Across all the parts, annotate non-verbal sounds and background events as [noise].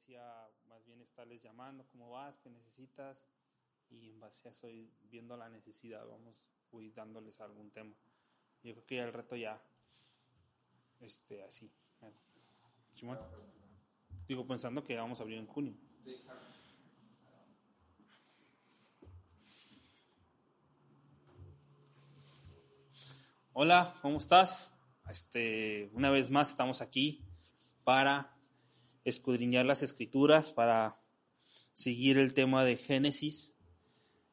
iglesia más bien estarles llamando, ¿cómo vas? ¿Qué necesitas? Y en base a eso, viendo la necesidad, vamos, voy dándoles algún tema. Yo creo que ya el reto ya, este, así. Digo, pensando que vamos a abrir en junio. Hola, ¿cómo estás? Este, una vez más estamos aquí para escudriñar las escrituras, para seguir el tema de Génesis.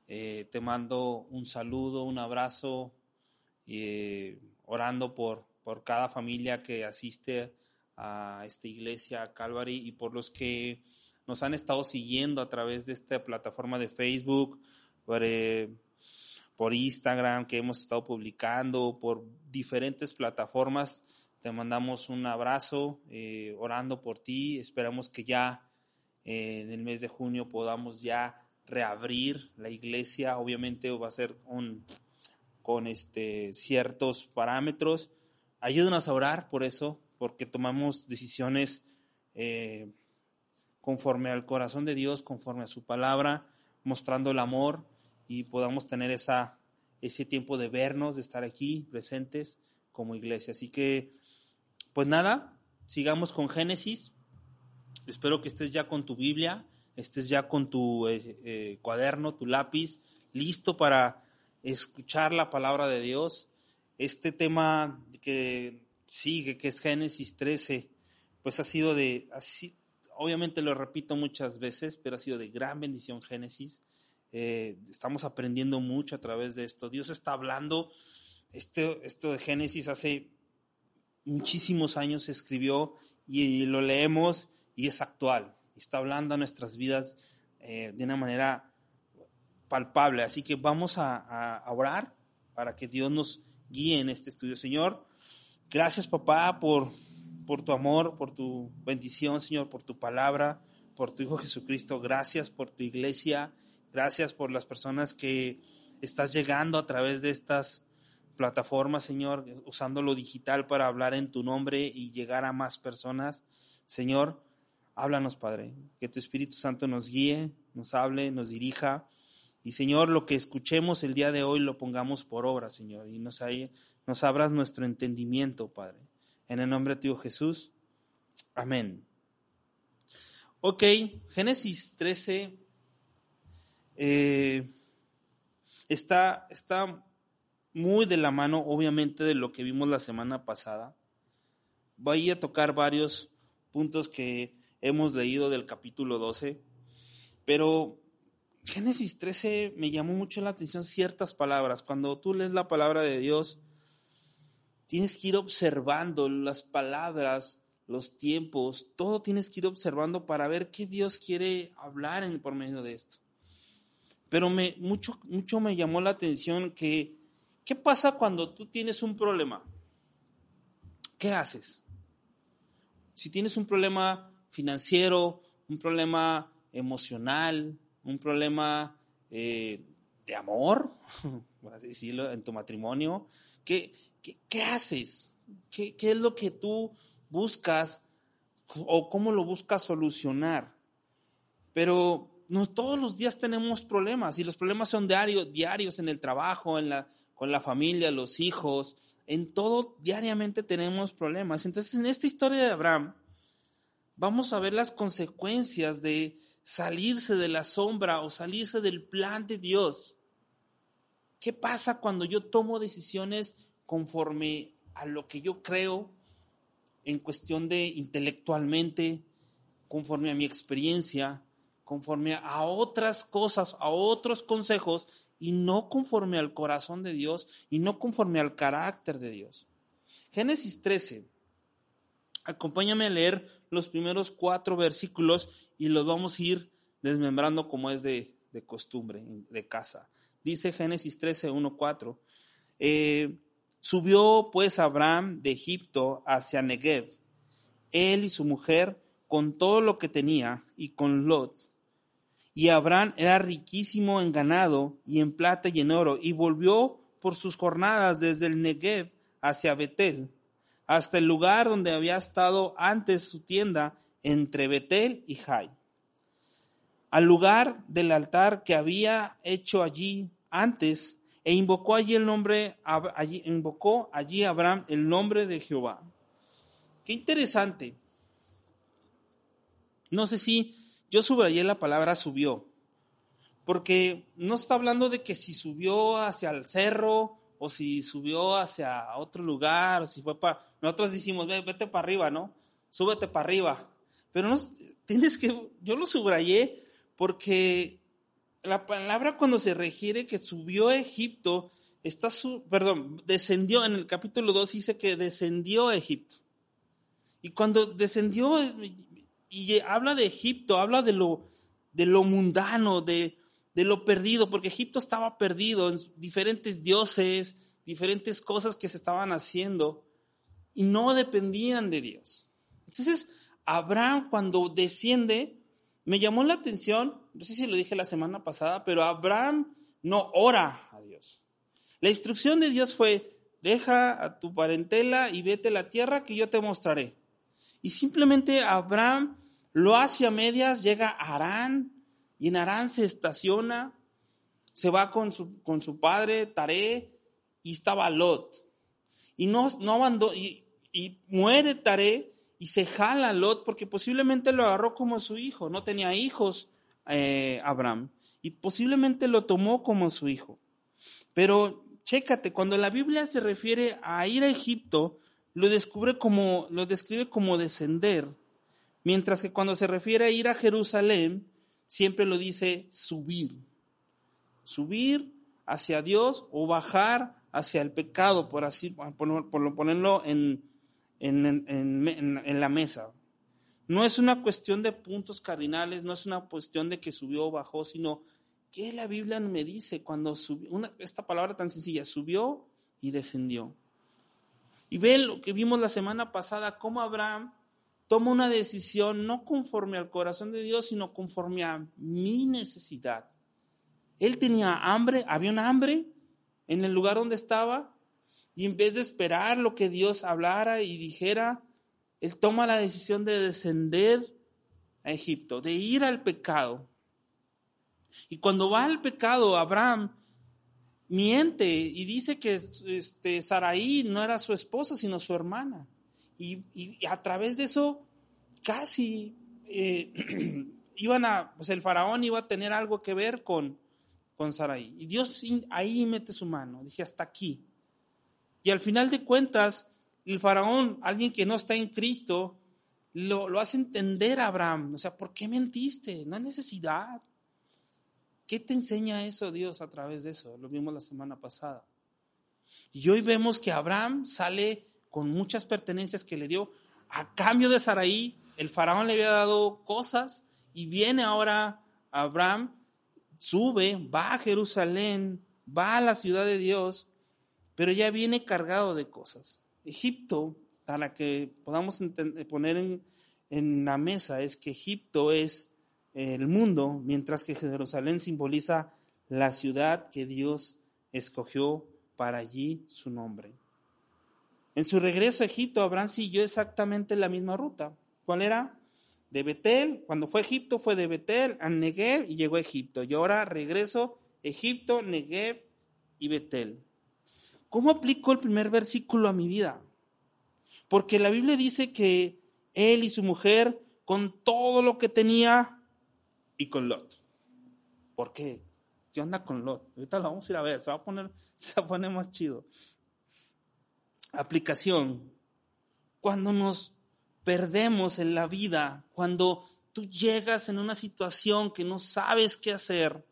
Eh, te mando un saludo, un abrazo, eh, orando por, por cada familia que asiste a esta iglesia, a Calvary, y por los que nos han estado siguiendo a través de esta plataforma de Facebook, por, eh, por Instagram, que hemos estado publicando, por diferentes plataformas. Te mandamos un abrazo, eh, orando por ti. Esperamos que ya eh, en el mes de junio podamos ya reabrir la iglesia. Obviamente va a ser un, con este, ciertos parámetros. Ayúdanos a orar por eso, porque tomamos decisiones eh, conforme al corazón de Dios, conforme a su palabra, mostrando el amor y podamos tener esa, ese tiempo de vernos, de estar aquí presentes como iglesia. Así que pues nada, sigamos con Génesis. Espero que estés ya con tu Biblia, estés ya con tu eh, eh, cuaderno, tu lápiz, listo para escuchar la palabra de Dios. Este tema que sigue, que es Génesis 13, pues ha sido de, así, obviamente lo repito muchas veces, pero ha sido de gran bendición Génesis. Eh, estamos aprendiendo mucho a través de esto. Dios está hablando, este, esto de Génesis hace muchísimos años escribió y lo leemos y es actual. Está hablando a nuestras vidas eh, de una manera palpable. Así que vamos a, orar para que Dios nos guíe en este estudio. Señor, gracias papá por, por tu amor, por tu bendición, Señor, por tu palabra, por tu Hijo Jesucristo. Gracias por tu iglesia. Gracias por las personas que estás llegando a través de estas plataforma, Señor, usando lo digital para hablar en tu nombre y llegar a más personas. Señor, háblanos, Padre, que tu Espíritu Santo nos guíe, nos hable, nos dirija. Y Señor, lo que escuchemos el día de hoy lo pongamos por obra, Señor, y nos, nos abras nuestro entendimiento, Padre. En el nombre de tu Jesús. Amén. Ok, Génesis 13 eh, está, está muy de la mano, obviamente, de lo que vimos la semana pasada. Voy a tocar varios puntos que hemos leído del capítulo 12, pero Génesis 13 me llamó mucho la atención ciertas palabras. Cuando tú lees la palabra de Dios, tienes que ir observando las palabras, los tiempos, todo tienes que ir observando para ver qué Dios quiere hablar en, por medio de esto. Pero me, mucho, mucho me llamó la atención que ¿Qué pasa cuando tú tienes un problema? ¿Qué haces? Si tienes un problema financiero, un problema emocional, un problema eh, de amor, [laughs] por así decirlo, en tu matrimonio, ¿qué, qué, haces? ¿Qué, ¿Qué es lo que tú buscas o cómo lo buscas solucionar? Pero no todos los días tenemos problemas y los problemas son diarios, diarios en el trabajo, en la con la familia, los hijos, en todo diariamente tenemos problemas. Entonces, en esta historia de Abraham, vamos a ver las consecuencias de salirse de la sombra o salirse del plan de Dios. ¿Qué pasa cuando yo tomo decisiones conforme a lo que yo creo en cuestión de intelectualmente, conforme a mi experiencia, conforme a otras cosas, a otros consejos y no conforme al corazón de Dios y no conforme al carácter de Dios. Génesis 13. Acompáñame a leer los primeros cuatro versículos y los vamos a ir desmembrando como es de, costumbre, de casa. Dice Génesis 13, 1, 4. subió pues Abraham de Egipto hacia Negev, él y su mujer, con todo lo que tenía, y con Lot, y Abraham era riquísimo en ganado y en plata y en oro, y volvió por sus jornadas desde el Negev hacia Betel, hasta el lugar donde había estado antes su tienda entre Betel y Jai, al lugar del altar que había hecho allí antes, e invocó allí el nombre, allí, invocó allí Abraham el nombre de Jehová. Qué interesante. No sé si yo subrayé la palabra subió, porque no está hablando de que si subió hacia el cerro o si subió hacia otro lugar, o si fue para... Nosotros decimos, vete para arriba, ¿no? Súbete para arriba. Pero no, tienes que, yo lo subrayé porque la palabra cuando se refiere que subió a Egipto, está su, perdón, descendió, en el capítulo 2 dice que descendió a Egipto. Y cuando descendió y habla de Egipto, habla de lo, de lo mundano, de, de lo perdido, porque Egipto estaba perdido en diferentes dioses, diferentes cosas que se estaban haciendo y no dependían de Dios. Entonces, Abraham cuando desciende, me llamó la atención, no sé si lo dije la semana pasada, pero Abraham no ora a Dios. La instrucción de Dios fue, deja a tu parentela y vete a la tierra que yo te mostraré. Y simplemente Abraham lo hace a medias, llega a Arán y en Arán se estaciona, se va con su, con su padre Taré y estaba Lot. Y no, no y, y muere Taré y se jala Lot porque posiblemente lo agarró como su hijo, no tenía hijos eh, Abraham y posiblemente lo tomó como su hijo. Pero chécate, cuando la Biblia se refiere a ir a Egipto, lo descubre como, lo describe como descender, mientras que cuando se refiere a ir a Jerusalén, siempre lo dice subir. Subir hacia Dios o bajar hacia el pecado, por así por, ponerlo en, en, en, la mesa. No es una cuestión de puntos cardinales, no es una cuestión de que subió o bajó, sino que la Biblia me dice cuando subió, esta palabra tan sencilla, subió y descendió. Y ve lo que vimos la semana pasada, cómo Abraham toma una decisión no conforme al corazón de Dios, sino conforme a mi necesidad. Él tenía hambre, había un hambre en el lugar donde estaba, y en vez de esperar lo que Dios hablara y dijera, él toma la decisión de descender a Egipto, de ir al pecado. Y cuando va al pecado, Abraham miente y dice que este, Saraí no era su esposa, sino su hermana. Y, a través de eso, casi eh, [clears throat] iban a, pues el faraón iba a tener algo que ver con, con Saraí. Y Dios ahí mete su mano, dice hasta aquí. Y al final de cuentas, el faraón, alguien que no está en Cristo, lo, lo hace entender a Abraham. O sea, ¿por qué mentiste? No hay necesidad. ¿Qué te enseña eso Dios a través de eso? Lo vimos la semana pasada. Y hoy vemos que Abraham sale con muchas pertenencias que le dio a cambio de Saraí. El faraón le había dado cosas y viene ahora Abraham, sube, va a Jerusalén, va a la ciudad de Dios, pero ya viene cargado de cosas. Egipto, para que podamos poner en, en la mesa, es que Egipto es el mundo, mientras que Jerusalén simboliza la ciudad que Dios escogió para allí su nombre. En su regreso a Egipto, Abraham siguió exactamente la misma ruta. ¿Cuál era? De Betel, cuando fue a Egipto, fue de Betel a Negev y llegó a Egipto. Y ahora regreso Egipto, Negev y Betel. ¿Cómo aplico el primer versículo a mi vida? Porque la Biblia dice que él y su mujer, con todo lo que tenía, y con Lot. ¿Por qué? ¿Qué onda con Lot? Ahorita lo vamos a ir a ver, se va a poner, [laughs] se va a poner más chido. Aplicación. Cuando nos perdemos en la vida, cuando tú llegas en una situación que no sabes qué hacer,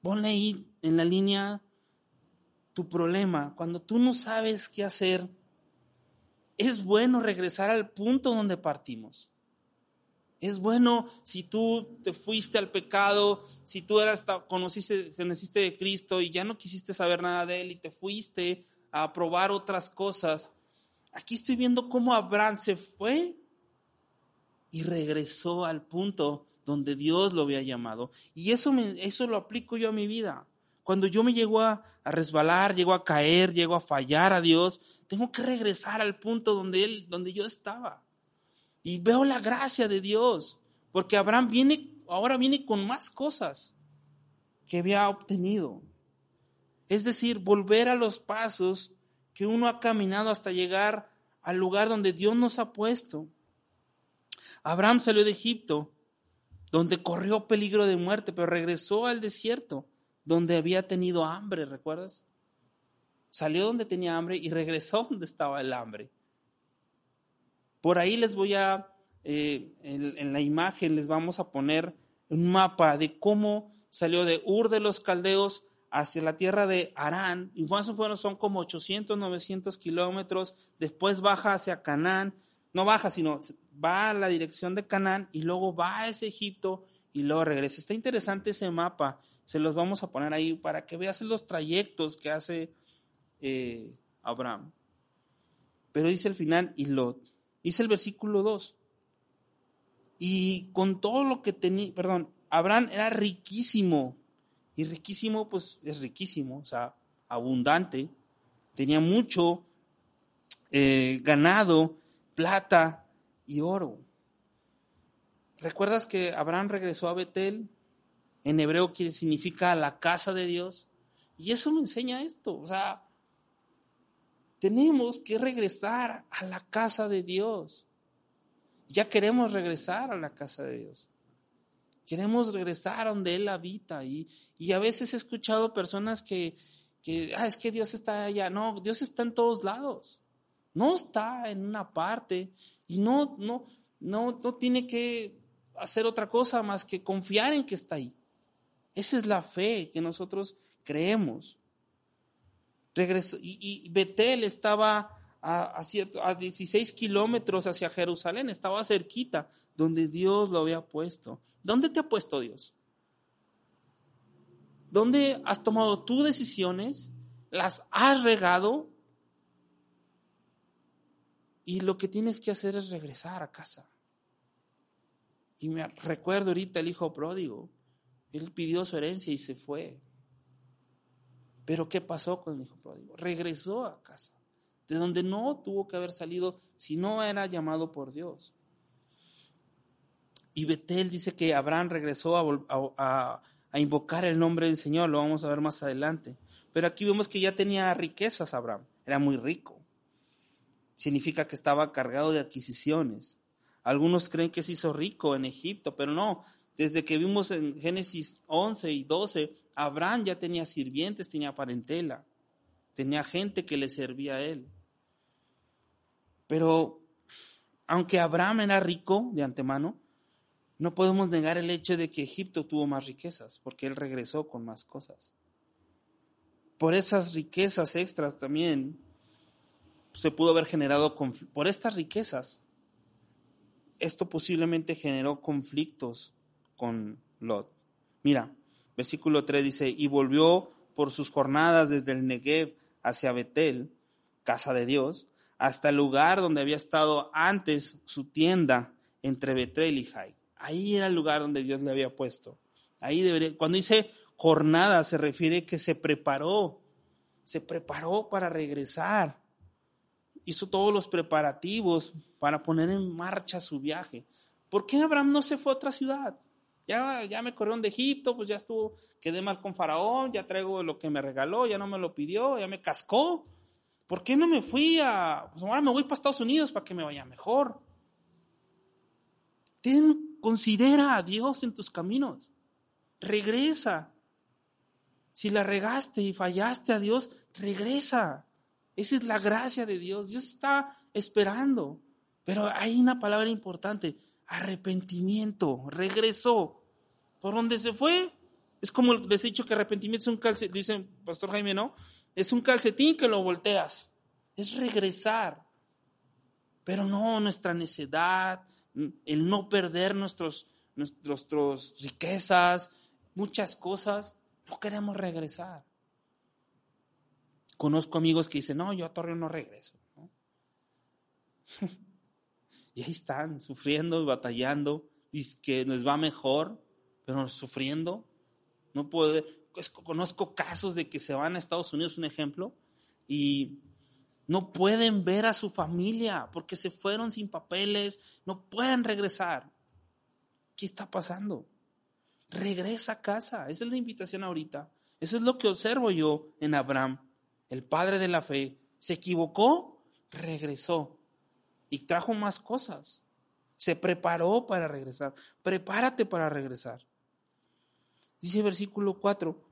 ponle ahí en la línea tu problema. Cuando tú no sabes qué hacer, es bueno regresar al punto donde partimos. Es bueno si tú te fuiste al pecado, si tú eras, conociste, conociste de Cristo y ya no quisiste saber nada de Él y te fuiste a probar otras cosas. Aquí estoy viendo cómo Abraham se fue y regresó al punto donde Dios lo había llamado. Y eso, eso lo aplico yo a mi vida. Cuando yo me llego a, a, resbalar, llego a caer, llego a fallar a Dios, tengo que regresar al punto donde Él, donde yo estaba. Y veo la gracia de Dios, porque Abraham viene, ahora viene con más cosas que había obtenido. Es decir, volver a los pasos que uno ha caminado hasta llegar al lugar donde Dios nos ha puesto. Abraham salió de Egipto, donde corrió peligro de muerte, pero regresó al desierto, donde había tenido hambre, ¿recuerdas? Salió donde tenía hambre y regresó donde estaba el hambre. Por ahí les voy a, eh, en, la imagen les vamos a poner un mapa de cómo salió de Ur de los Caldeos hacia la tierra de Arán, y o son como 800, 900 kilómetros, después baja hacia Canaán, no baja, sino va a la dirección de Canaán y luego va a ese Egipto y luego regresa. Está interesante ese mapa, se los vamos a poner ahí para que veas los trayectos que hace eh, Abraham. Pero dice el final, y Lot. Dice el versículo 2. Y con todo lo que tenía, perdón, Abraham era riquísimo. Y riquísimo, pues es riquísimo, o sea, abundante. Tenía mucho eh, ganado, plata y oro. ¿Recuerdas que Abraham regresó a Betel? En hebreo quiere significa la casa de Dios. Y eso me enseña esto. O sea, tenemos que regresar a la casa de Dios. Ya queremos regresar a la casa de Dios. Queremos regresar a donde Él habita. Y, y a veces he escuchado personas que, que, ah, es que Dios está allá. No, Dios está en todos lados. No está en una parte. Y no, no, no, no tiene que hacer otra cosa más que confiar en que está ahí. Esa es la fe que nosotros creemos. Regresó, y, Betel estaba a, a, a 16 kilómetros hacia Jerusalén, estaba cerquita, donde Dios lo había puesto. ¿Dónde te ha puesto Dios? ¿Dónde has tomado tus decisiones? ¿Las has regado? Y lo que tienes que hacer es regresar a casa. Y me recuerdo ahorita el hijo pródigo. Él pidió su herencia y se fue. Pero ¿qué pasó con el hijo pródigo? Regresó a casa, de donde no tuvo que haber salido si no era llamado por Dios. Y Betel dice que Abraham regresó a, a, invocar el nombre del Señor, lo vamos a ver más adelante. Pero aquí vemos que ya tenía riquezas Abraham, era muy rico. Significa que estaba cargado de adquisiciones. Algunos creen que se hizo rico en Egipto, pero no. Desde que vimos en Génesis 11 y 12, Abraham ya tenía sirvientes, tenía parentela, tenía gente que le servía a él. Pero aunque Abraham era rico de antemano, no podemos negar el hecho de que Egipto tuvo más riquezas, porque él regresó con más cosas. Por esas riquezas extras también se pudo haber generado, por estas riquezas, esto posiblemente generó conflictos con Lot. Mira, Versículo 3 dice, y volvió por sus jornadas desde el Negev hacia Betel, casa de Dios, hasta el lugar donde había estado antes su tienda entre Betel y Jai. Ahí era el lugar donde Dios le había puesto. Ahí cuando dice jornada se refiere que se preparó, se preparó para regresar. Hizo todos los preparativos para poner en marcha su viaje. ¿Por qué Abraham no se fue a otra ciudad? Ya, ya me corrieron de Egipto, pues ya estuvo, quedé mal con Faraón, ya traigo lo que me regaló, ya no me lo pidió, ya me cascó. ¿Por qué no me fui a, pues ahora me voy para Estados Unidos para que me vaya mejor? Ten, considera a Dios en tus caminos. Regresa. Si la regaste y fallaste a Dios, regresa. Esa es la gracia de Dios. Dios está esperando. Pero hay una palabra importante arrepentimiento, regresó. ¿Por dónde se fue? Es como les he dicho que arrepentimiento es un calcetín, dice Pastor Jaime, ¿no? Es un calcetín que lo volteas. Es regresar. Pero no nuestra necedad, el no perder nuestros, nuestros, riquezas, muchas cosas. No queremos regresar. Conozco amigos que dicen, no, yo a Torreón no regreso. [laughs] Y ahí están, sufriendo y batallando, y que les va mejor, pero sufriendo. No puede, conozco casos de que se van a Estados Unidos, un ejemplo, y No pueden ver a su familia porque se fueron sin papeles, no pueden regresar. ¿Qué está pasando? Regresa a casa. Esa es la invitación ahorita. Eso es lo que observo yo en Abraham, el padre de la fe. Se equivocó, regresó y trajo más cosas. Se preparó para regresar. Prepárate para regresar. Dice versículo 4.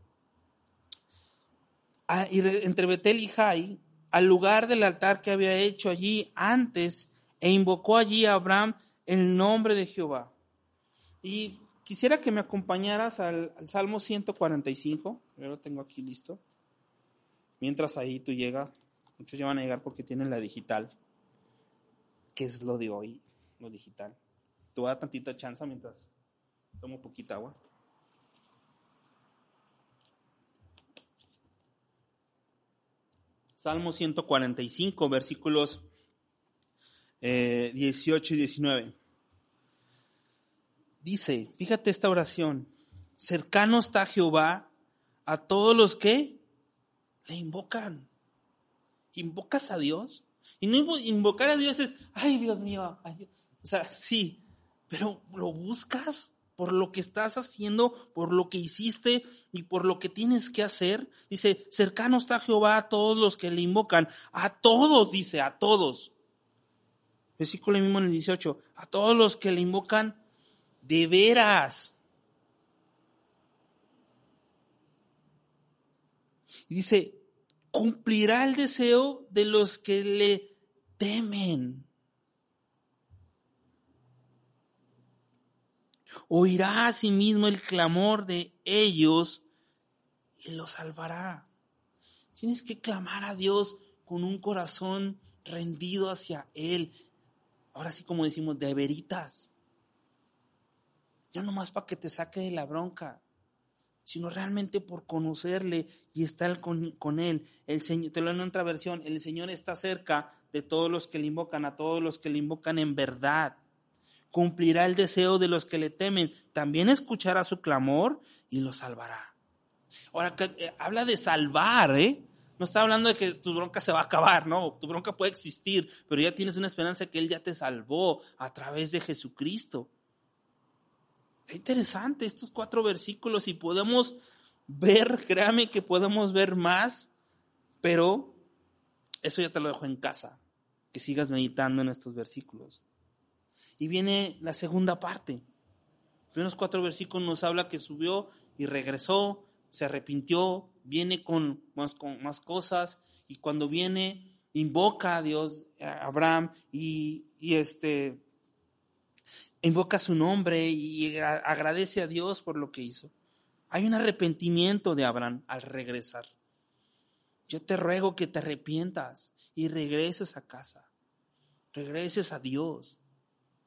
Ah, entre Betel y Jai, al lugar del altar que había hecho allí antes, e invocó allí a Abraham el nombre de Jehová. Y quisiera que me acompañaras al, Salmo 145. Yo lo tengo aquí listo. Mientras ahí tú llegas, muchos ya van a llegar porque tienen la digital. ¿Qué es lo de hoy? Lo digital. Tú da tantita chance mientras tomo poquita agua. Salmo 145, versículos 18 eh, y 19. Dice, fíjate esta oración, cercano está Jehová a todos los que le invocan. ¿Invocas a Dios? Y no invocar a Dios es, ay Dios mío, o sea, sí, pero lo buscas por lo que estás haciendo, por lo que hiciste y por lo que tienes que hacer. Dice, cercano está Jehová a todos los que le invocan. A todos, dice, a todos. Versículo mismo en el 18. A todos los que le invocan de veras. Y dice, cumplirá el deseo de los que le temen. oirá a sí mismo el clamor de ellos y los salvará. Tienes que clamar a Dios con un corazón rendido hacia Él. Ahora sí, como decimos, de veritas. No nomás para que te saque de la bronca, sino realmente por conocerle y estar con, con, Él. El Señor, te lo en otra versión, el Señor está cerca de todos los que le invocan, a todos los que le invocan en verdad cumplirá el deseo de los que le temen, también escuchará su clamor y lo salvará. Ahora, eh, habla de salvar, ¿eh? No está hablando de que tu bronca se va a acabar, no, tu bronca puede existir, pero ya tienes una esperanza que Él ya te salvó a través de Jesucristo. Es interesante estos cuatro versículos y podemos ver, créame que podemos ver más, pero eso ya te lo dejo en casa, que sigas meditando en estos versículos. Y viene la segunda parte. Primeros cuatro versículos nos habla que subió y regresó, se arrepintió, viene con más, con más cosas y cuando viene invoca a Dios, a Abraham y, y este invoca su nombre y agradece a Dios por lo que hizo. Hay un arrepentimiento de Abraham al regresar. Yo te ruego que te arrepientas y regreses a casa. Regreses a Dios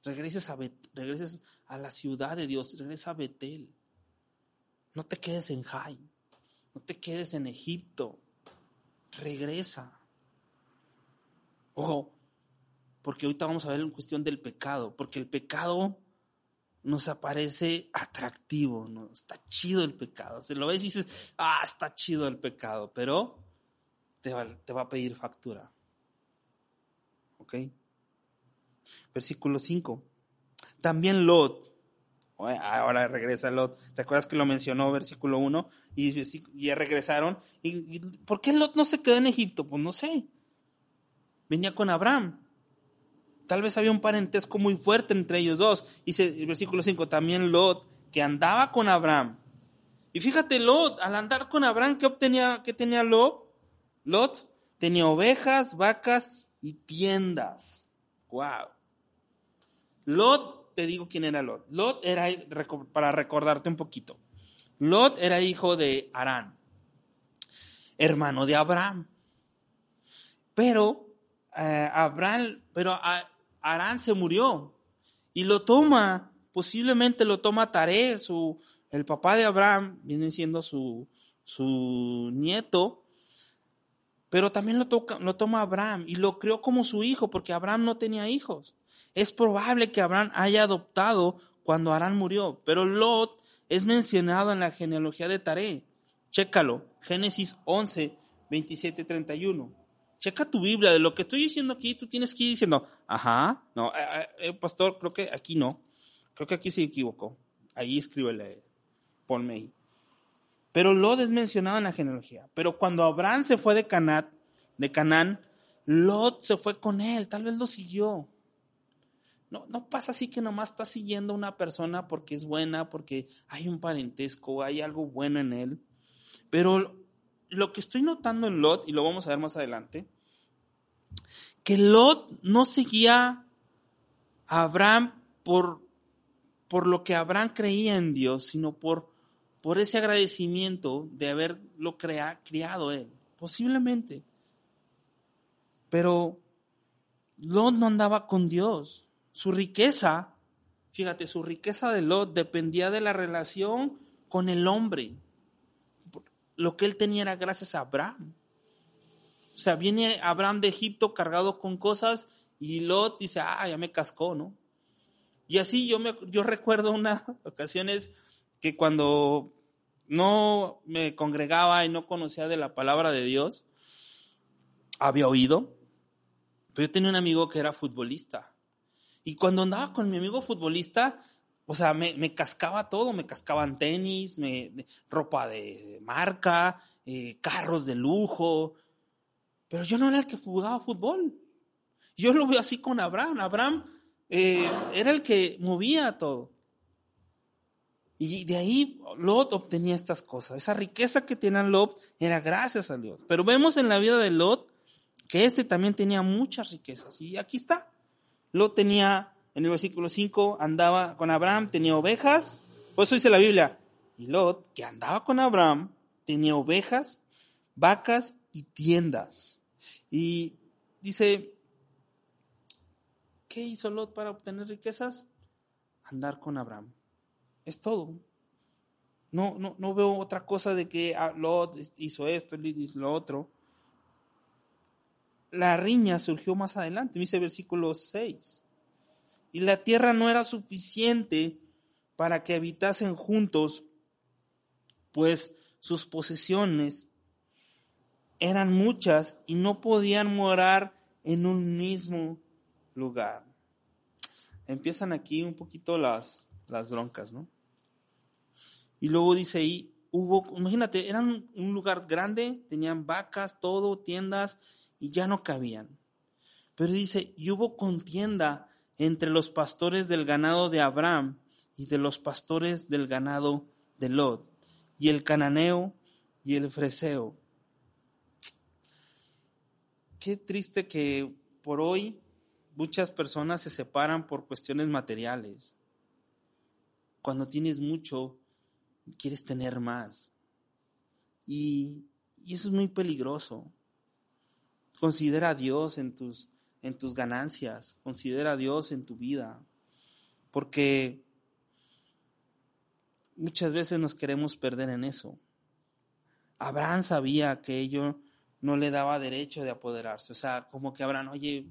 regreses a, regreses a la ciudad de Dios, regresa a Betel. No te quedes en Jai, no te quedes en Egipto, regresa. Ojo, porque ahorita vamos a ver en cuestión del pecado, porque el pecado nos aparece atractivo, ¿no? Está chido el pecado. Se lo ves y dices, ah, está chido el pecado, pero te va, te va a pedir factura. ¿Ok? Versículo 5. También Lot. Ahora regresa Lot. ¿Recuerdas que lo mencionó versículo 1? Y ya regresaron. ¿Y, por qué Lot no se quedó en Egipto? Pues no sé. Venía con Abraham. Tal vez había un parentesco muy fuerte entre ellos dos. Dice el versículo 5, también Lot, que andaba con Abraham. Y fíjate, Lot, al andar con Abraham, ¿qué obtenía, qué tenía Lot? Lot tenía ovejas, vacas y tiendas. Wow. Lot, te digo quién era Lot. Lot era, para recordarte un poquito, Lot era hijo de Arán, hermano de Abraham. Pero eh, Abraham, pero Arán se murió y lo toma, posiblemente lo toma Taré, su, el papá de Abraham, viene siendo su, su nieto, pero también lo, toca, lo toma Abraham y lo crió como su hijo, porque Abraham no tenía hijos. Es probable que Abraham haya adoptado cuando Arán murió, pero Lot es mencionado en la genealogía de Taré. Chécalo, Génesis 11, 27, 31. Checa tu Biblia, de lo que estoy diciendo aquí, tú tienes que ir diciendo, ajá, no, eh, eh, eh, pastor, creo que aquí no, creo que aquí se equivocó, ahí escríbele, ponme ahí. Pero Lot es mencionado en la genealogía, pero cuando Abraham se fue de Canaán, de Canaán, Lot se fue con él, tal vez lo siguió. No, no pasa así que nomás está siguiendo a una persona porque es buena, porque hay un parentesco, hay algo bueno en él. Pero lo que estoy notando en Lot, y lo vamos a ver más adelante, que Lot no seguía a Abraham por, por lo que Abraham creía en Dios, sino por, por ese agradecimiento de haberlo criado él, posiblemente. Pero Lot no andaba con Dios. Su riqueza, fíjate, su riqueza de Lot dependía de la relación con el hombre. Lo que él tenía era gracias a Abraham. O sea, viene Abraham de Egipto cargado con cosas y Lot dice, ah, ya me cascó, ¿no? Y así yo, me, yo recuerdo unas [laughs] ocasiones que cuando no me congregaba y no conocía de la palabra de Dios, había oído, pero yo tenía un amigo que era futbolista. Y cuando andaba con mi amigo futbolista, o sea, me, cascaba todo, me cascaban tenis, me, ropa de marca, eh, carros de lujo, pero yo no era el que jugaba fútbol. Yo lo veo así con Abraham. Abraham eh, era el que movía todo. Y de ahí Lot obtenía estas cosas. Esa riqueza que tenía Lot era gracias a Lot. Pero vemos en la vida de Lot que este también tenía muchas riquezas. Y aquí está. Lot tenía, en el versículo 5, andaba con Abraham, tenía ovejas, por eso dice la Biblia, y Lot, que andaba con Abraham, tenía ovejas, vacas y tiendas. Y dice, ¿qué hizo Lot para obtener riquezas? Andar con Abraham. Es todo. No, no, no veo otra cosa de que ah, Lot hizo esto, hizo lo otro la riña surgió más adelante, dice versículo 6. Y la tierra no era suficiente para que habitasen juntos, pues sus posesiones eran muchas y no podían morar en un mismo lugar. Empiezan aquí un poquito las, las broncas, ¿no? Y luego dice ahí, hubo, imagínate, eran un lugar grande, tenían vacas, todo, tiendas, y ya no cabían. Pero dice, y hubo contienda entre los pastores del ganado de Abraham y de los pastores del ganado de Lot, y el cananeo y el freseo. Qué triste que por hoy muchas personas se separan por cuestiones materiales. Cuando tienes mucho, quieres tener más. Y, eso es muy peligroso. Considera a Dios en tus, en tus ganancias, considera a Dios en tu vida, porque muchas veces nos queremos perder en eso. Abraham sabía que ello no le daba derecho de apoderarse, o sea, como que Abraham, oye,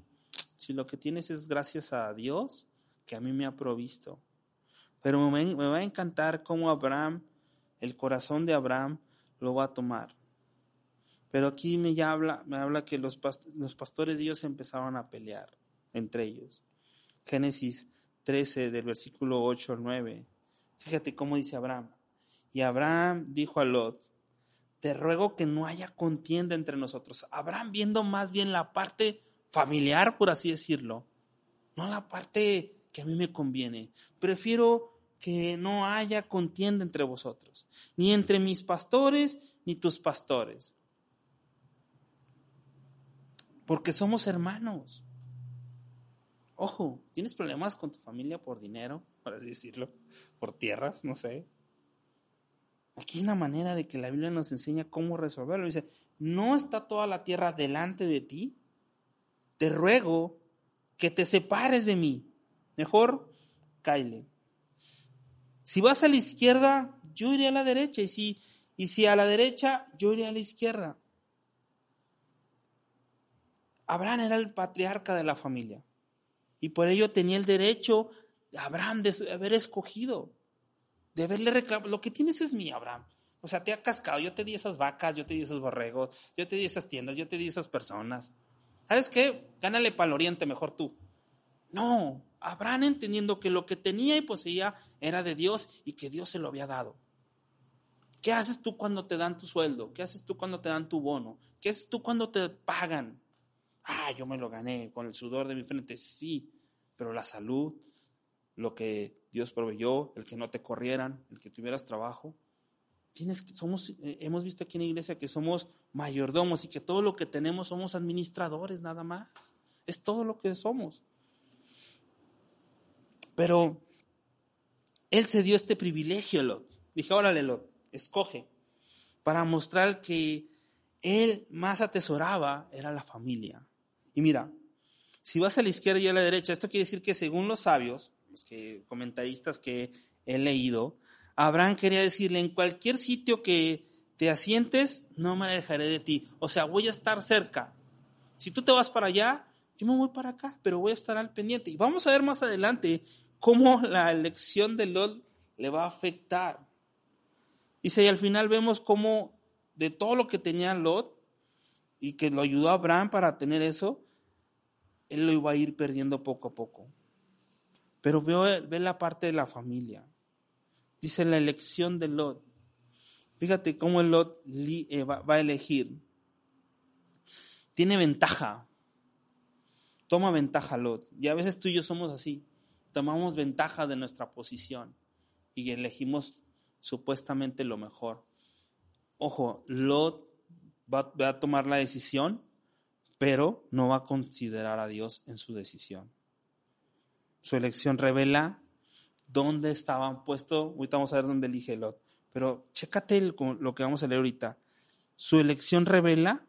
si lo que tienes es gracias a Dios, que a mí me ha provisto. Pero me, va a encantar cómo Abraham, el corazón de Abraham, lo va a tomar. Pero aquí me, habla, me habla que los, los pastores de Dios empezaron a pelear entre ellos. Génesis 13 del versículo 8 al 9. Fíjate cómo dice Abraham. Y Abraham dijo a Lot, te ruego que no haya contienda entre nosotros. Abraham viendo más bien la parte familiar, por así decirlo, no la parte que a mí me conviene. Prefiero que no haya contienda entre vosotros, ni entre mis pastores, ni tus pastores porque somos hermanos. Ojo, ¿tienes problemas con tu familia por dinero, por así decirlo? ¿Por tierras? No sé. Aquí hay una manera de que la Biblia nos enseña cómo resolverlo. Dice, no está toda la tierra delante de ti. Te ruego que te separes de mí. Mejor, caile. Si vas a la izquierda, yo iré a la derecha. Y si, y si a la derecha, yo iré a la izquierda. Abraham era el patriarca de la familia. Y por ello tenía el derecho de Abraham de haber escogido, de haberle reclamado. Lo que tienes es mío, Abraham. O sea, te ha cascado. Yo te di esas vacas, yo te di esos borregos, yo te di esas tiendas, yo te di esas personas. ¿Sabes qué? Gánale para el oriente mejor tú. No, Abraham entendiendo que lo que tenía y poseía era de Dios y que Dios se lo había dado. ¿Qué haces tú cuando te dan tu sueldo? ¿Qué haces tú cuando te dan tu bono? ¿Qué haces tú cuando te pagan? Ah, yo me lo gané con el sudor de mi frente. Sí, pero la salud, lo que Dios proveyó, el que no te corrieran, el que tuvieras trabajo. Tienes somos, eh, hemos visto aquí en la iglesia que somos mayordomos y que todo lo que tenemos somos administradores nada más. Es todo lo que somos. Pero él se dio este privilegio, Lot. Dije, órale, Lot, escoge. Para mostrar que él más atesoraba era la familia. Y mira, si vas a la izquierda y a la derecha, esto quiere decir que según los sabios, que, comentaristas que he leído, Abraham quería decirle, en cualquier sitio que te asientes, no me alejaré de ti. O sea, voy a estar cerca. Si tú te vas para allá, yo me voy para acá, pero voy a estar al pendiente. Y vamos a ver más adelante cómo la elección de Lot le va a afectar. Dice, y al final vemos cómo de todo lo que tenía Lot y que lo ayudó a Abraham para tener eso, él lo iba a ir perdiendo poco a poco. Pero ve, la parte de la familia. Dice la elección de Lot. Fíjate cómo Lot eh, va a elegir. Tiene ventaja. Toma ventaja Lot. Y a veces tú y yo somos así. Tomamos ventaja de nuestra posición y elegimos supuestamente lo mejor. Ojo, Lot va, a tomar la decisión, pero no va a considerar a Dios en su decisión. Su elección revela dónde estaban puestos. Ahorita vamos a ver dónde elige Lot. Pero chécate lo que vamos a leer ahorita. Su elección revela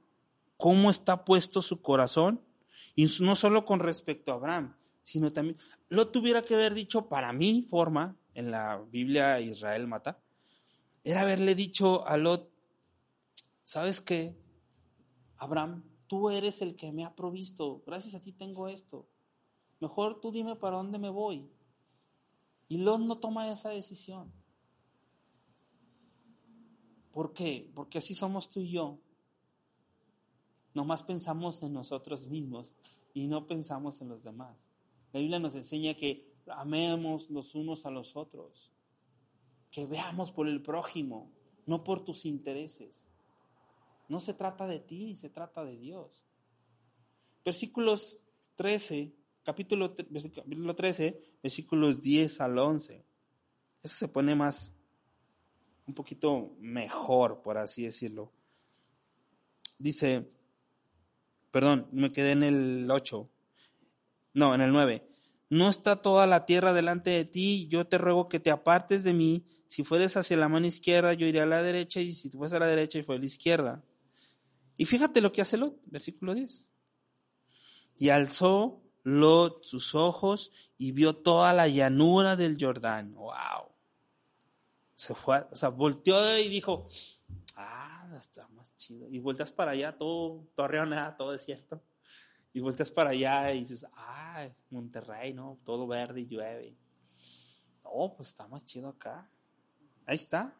cómo está puesto su corazón, y no solo con respecto a Abraham, sino también, lo tuviera que haber dicho para mi forma, en la Biblia Israel mata, era haberle dicho a Lot, ¿sabes qué? Abraham, tú eres el que me ha provisto, gracias a ti tengo esto. Mejor tú dime para dónde me voy. Y Lot no toma esa decisión. ¿Por qué? Porque así somos tú y yo. Nomás pensamos en nosotros mismos y no pensamos en los demás. La Biblia nos enseña que amemos los unos a los otros, que veamos por el prójimo, no por tus intereses. No se trata de ti, se trata de Dios. Versículos 13, capítulo, capítulo 13, versículos 10 al 11. Eso se pone más, un poquito mejor, por así decirlo. Dice, perdón, me quedé en el 8. No, en el 9. No está toda la tierra delante de ti, yo te ruego que te apartes de mí. Si fueres hacia la mano izquierda, yo iré a la derecha, y si fueres a la derecha, y fue a la izquierda. Y fíjate lo que hace Lot, versículo 10. Y alzó Lot sus ojos y vio toda la llanura del Jordán. ¡Wow! Se fue, o sea, volteó y dijo, ah, está más chido. Y vueltas para allá, todo, todo todo desierto. Y vueltas para allá y dices, ah, Monterrey, ¿no? Todo verde y llueve. No, pues está más chido acá. Ahí está.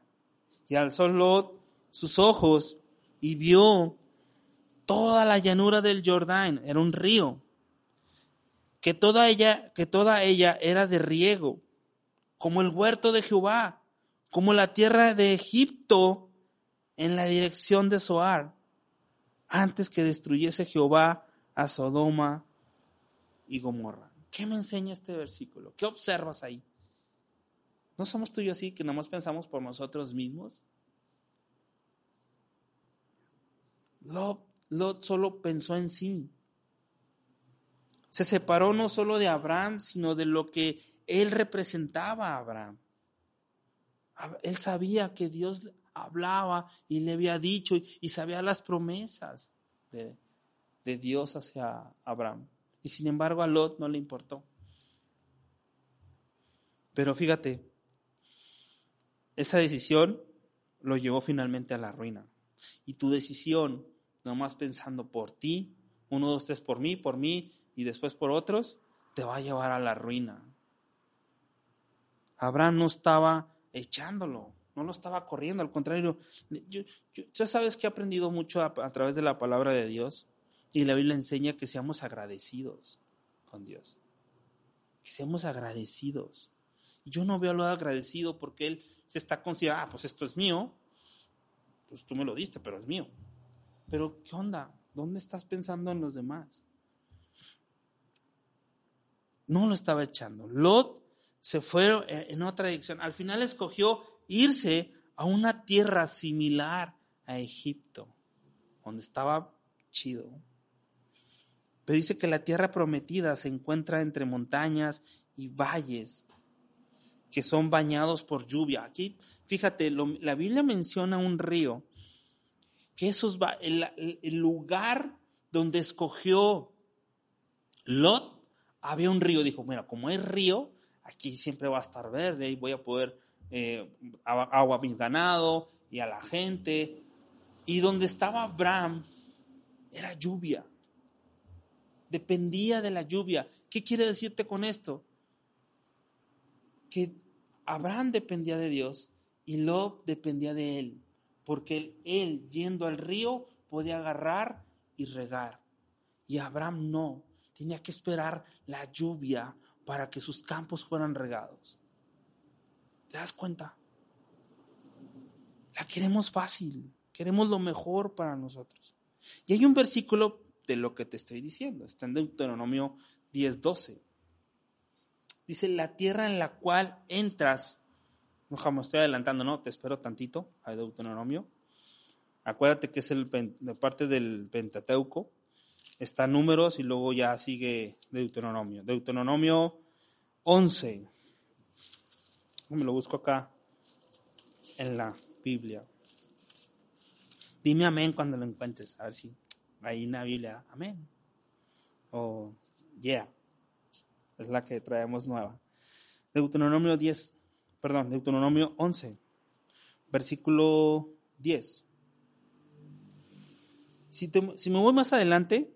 Y alzó Lot sus ojos y vio toda la llanura del Jordán, era un río, que toda ella, que toda ella era de riego, como el huerto de Jehová, como la tierra de Egipto en la dirección de Zoar, antes que destruyese Jehová a Sodoma y Gomorra. ¿Qué me enseña este versículo? ¿Qué observas ahí? ¿No somos tú así que nomás pensamos por nosotros mismos? Lot solo pensó en sí. Se separó no solo de Abraham, sino de lo que él representaba a Abraham. Él sabía que Dios hablaba y le había dicho y sabía las promesas de, de Dios hacia Abraham. Y sin embargo a Lot no le importó. Pero fíjate, esa decisión lo llevó finalmente a la ruina. Y tu decisión nomás pensando por ti, uno, dos, tres por mí, por mí y después por otros, te va a llevar a la ruina. Abraham no estaba echándolo, no lo estaba corriendo, al contrario, yo, sabes que he aprendido mucho a, través de la palabra de Dios, Y la Biblia enseña que seamos agradecidos con Dios. Que seamos agradecidos. Yo no veo a lo agradecido porque Él se está considerando, ah, pues esto es mío, pues tú me lo diste, pero es mío. Pero, ¿qué onda? ¿Dónde estás pensando en los demás? No lo estaba echando. Lot se fue en otra dirección. Al final escogió irse a una tierra similar a Egipto, donde estaba chido. Pero dice que la tierra prometida se encuentra entre montañas y valles que son bañados por lluvia. Aquí, fíjate, la Biblia menciona un río, que esos, el, el lugar donde escogió Lot, había un río. Dijo, mira, como hay río, aquí siempre va a estar verde y voy a poder eh, agua a mi ganado y a la gente. Y donde estaba Abraham era lluvia. Dependía de la lluvia. ¿Qué quiere decirte con esto? Que Abraham dependía de Dios y Lot dependía de él, porque él, yendo al río podía agarrar y regar. Y Abraham no, tenía que esperar la lluvia para que sus campos fueran regados. ¿Te das cuenta? La queremos fácil, queremos lo mejor para nosotros. Y hay un versículo de lo que te estoy diciendo, está en Deuteronomio 10:12. Dice, la tierra en la cual entras, no jamás estoy adelantando, no, te espero tantito a Deuteronomio. Acuérdate que es el, de parte del Pentateuco, está números y luego ya sigue Deuteronomio. Deuteronomio 11. Me lo busco acá en la Biblia. Dime amén cuando lo encuentres, a ver si ahí en la Biblia, amén. O yeah es la que traemos nueva. Deuteronomio 10, perdón, Deuteronomio 11, versículo 10. Si, si me voy más adelante,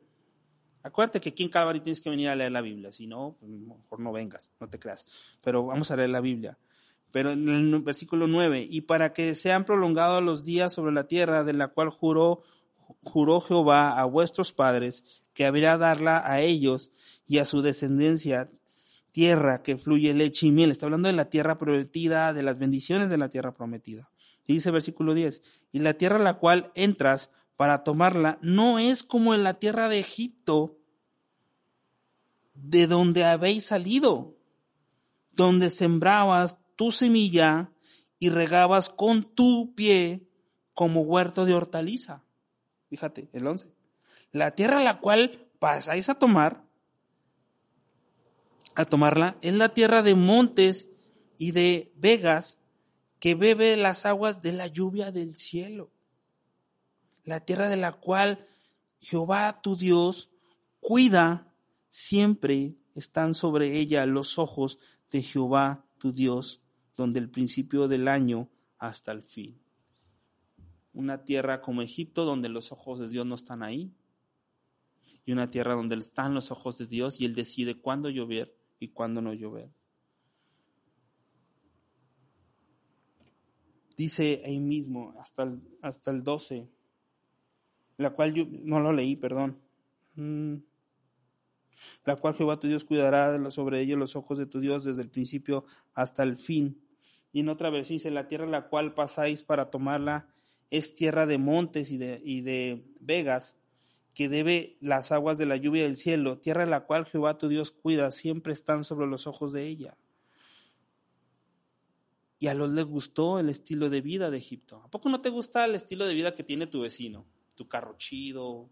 acuérdate que aquí en Calvary tienes que venir a leer la Biblia, si no, pues mejor no vengas, no te creas. Pero vamos a leer la Biblia. Pero en el versículo 9, y para que sean prolongados los días sobre la tierra de la cual juró, juró Jehová a vuestros padres que habría darla a ellos y a su descendencia tierra que fluye leche y miel. Está hablando de la tierra prometida, de las bendiciones de la tierra prometida. Y dice versículo 10, y la tierra a la cual entras para tomarla no es como en la tierra de Egipto, de donde habéis salido, donde sembrabas tu semilla y regabas con tu pie como huerto de hortaliza. Fíjate, el 11. La tierra a la cual pasáis a tomar a tomarla, es la tierra de montes y de vegas que bebe las aguas de la lluvia del cielo. La tierra de la cual Jehová tu Dios cuida, siempre están sobre ella los ojos de Jehová tu Dios, donde el principio del año hasta el fin. Una tierra como Egipto, donde los ojos de Dios no están ahí, y una tierra donde están los ojos de Dios y Él decide cuándo llover y cuándo no llover. Dice ahí mismo, hasta el, hasta el 12, la cual yo no lo leí, perdón. Mm. La cual Jehová tu Dios cuidará sobre ellos los ojos de tu Dios desde el principio hasta el fin. Y en otra versión dice, la tierra la cual pasáis para tomarla es tierra de montes y de, y de vegas, que debe las aguas de la lluvia del cielo, tierra la cual Jehová tu Dios cuida, siempre están sobre los ojos de ella. Y a los les gustó el estilo de vida de Egipto. ¿A poco no te gusta el estilo de vida que tiene tu vecino? Tu carro chido,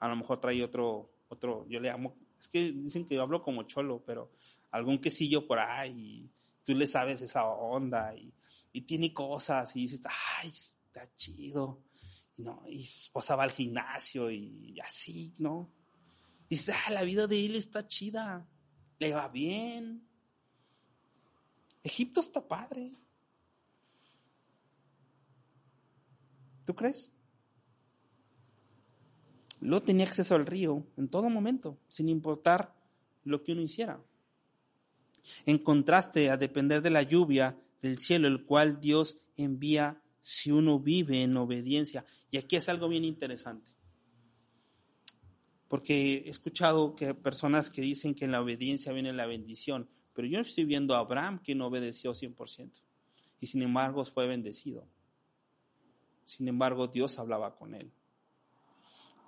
a lo mejor trae otro, otro, yo le amo, es que dicen que yo hablo como cholo, pero algún quesillo por ahí, y tú le sabes esa onda, y, y tiene cosas, y dices, ay, está chido ¿no? Y su esposa va al gimnasio y así, ¿no? Dice, ah, la vida de él está chida, le va bien. Egipto está padre. ¿Tú crees? Lo tenía acceso al río en todo momento, sin importar lo que uno hiciera. En contraste a depender de la lluvia del cielo, el cual Dios envía si uno vive en obediencia. Y aquí es algo bien interesante. Porque he escuchado que personas que dicen que en la obediencia viene la bendición, pero yo estoy viendo a Abraham que no obedeció 100% y sin embargo fue bendecido. Sin embargo, Dios hablaba con él.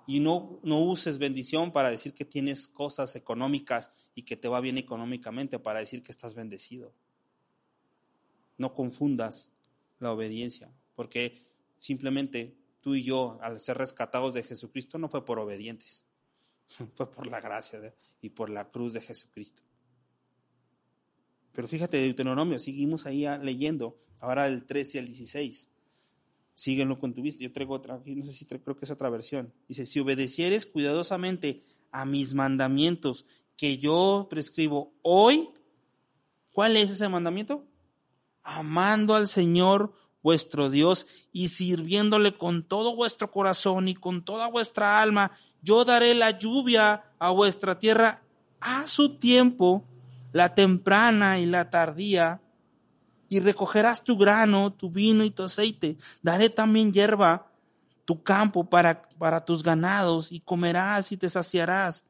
Y no, no uses bendición para decir que tienes cosas económicas y que te va bien económicamente para decir que estás bendecido. No confundas la obediencia, porque simplemente tú y yo, al ser rescatados de Jesucristo, no fue por obedientes, [laughs] fue por la gracia y por la cruz de Jesucristo. Pero fíjate, Deuteronomio, seguimos ahí leyendo, ahora el 13 y el 16. Síguenlo con tu vista. Yo traigo otra, no sé si creo que es otra versión. Dice, si obedecieres cuidadosamente a mis mandamientos que yo prescribo hoy, ¿cuál es ese mandamiento? Amando al Señor vuestro Dios y sirviéndole con todo vuestro corazón y con toda vuestra alma, yo daré la lluvia a vuestra tierra a su tiempo, la temprana y la tardía, y recogerás tu grano, tu vino y tu aceite. Daré también hierba tu campo para, para tus ganados y comerás y te saciarás.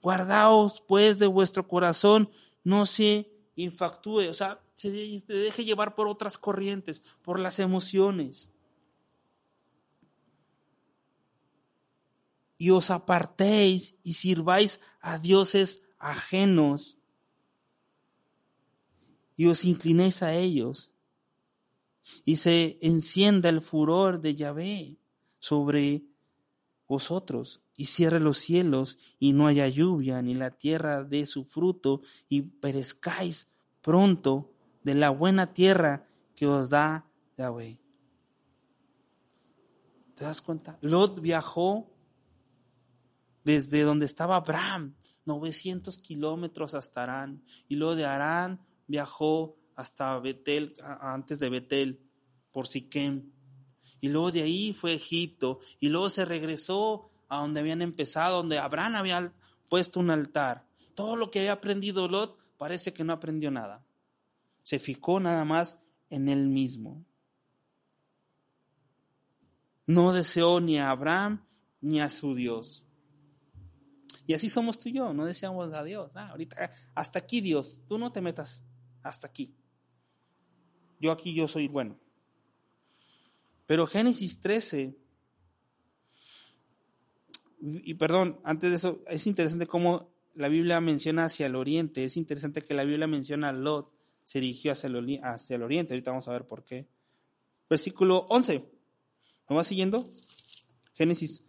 Guardaos pues de vuestro corazón, no se infactúe, o sea, se deje llevar por otras corrientes, por las emociones. Y os apartéis y sirváis a dioses ajenos y os inclinéis a ellos y se encienda el furor de Yahvé sobre vosotros y cierre los cielos y no haya lluvia ni la tierra dé su fruto y perezcáis pronto de la buena tierra que os da Yahvé. ¿Te das cuenta? Lot viajó desde donde estaba Abraham, 900 kilómetros hasta Arán, y luego de Arán viajó hasta Betel, antes de Betel, por Siquem. Y luego de ahí fue a Egipto. Y luego se regresó a donde habían empezado, donde Abraham había puesto un altar. Todo lo que había aprendido Lot parece que no aprendió nada. Se fijó nada más en él mismo. No deseó ni a Abraham ni a su Dios. Y así somos tú y yo, no deseamos a Dios. Ah, ahorita, hasta aquí Dios, tú no te metas hasta aquí. Yo aquí yo soy bueno. Pero Génesis 13, y perdón, antes de eso, es interesante cómo la Biblia menciona hacia el oriente, es interesante que la Biblia menciona a Lot, se dirigió hacia el, oriente, ahorita vamos a ver por qué. Versículo 11, ¿me va siguiendo? Génesis